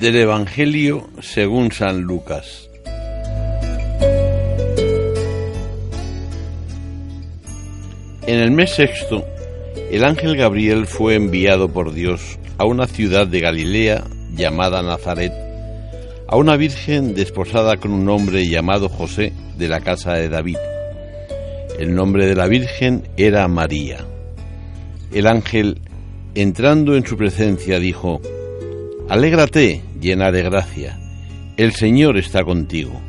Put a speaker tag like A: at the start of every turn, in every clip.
A: Del Evangelio según San Lucas. En el mes sexto, el ángel Gabriel fue enviado por Dios a una ciudad de Galilea llamada Nazaret, a una virgen desposada con un hombre llamado José de la casa de David. El nombre de la virgen era María. El ángel, entrando en su presencia, dijo, Alégrate, llena de gracia, el Señor está contigo.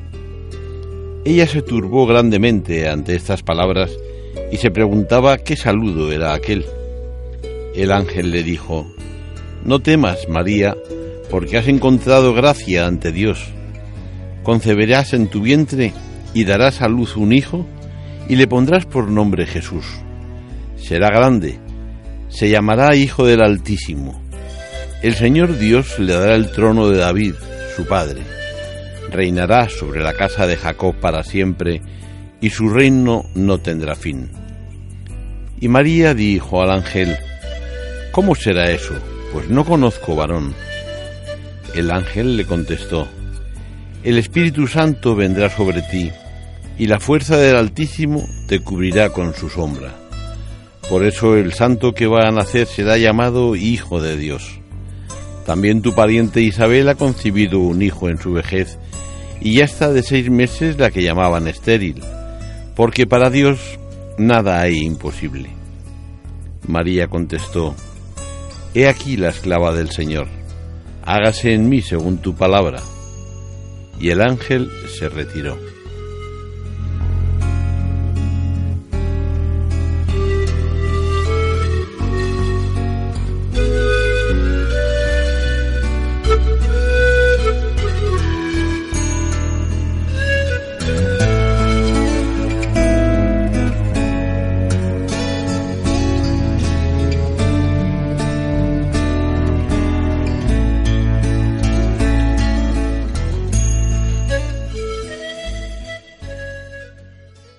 A: Ella se turbó grandemente ante estas palabras y se preguntaba qué saludo era aquel. El ángel le dijo, No temas, María, porque has encontrado gracia ante Dios. Concebirás en tu vientre y darás a luz un hijo y le pondrás por nombre Jesús. Será grande, se llamará Hijo del Altísimo el Señor Dios le dará el trono de David, su padre. Reinará sobre la casa de Jacob para siempre, y su reino no tendrá fin. Y María dijo al ángel, ¿Cómo será eso? Pues no conozco varón. El ángel le contestó, El Espíritu Santo vendrá sobre ti, y la fuerza del Altísimo te cubrirá con su sombra. Por eso el santo que va a nacer será llamado Hijo de Dios. También tu pariente Isabel ha concebido un hijo en su vejez y ya está de seis meses la que llamaban estéril, porque para Dios nada hay imposible. María contestó, He aquí la esclava del Señor, hágase en mí según tu palabra. Y el ángel se retiró.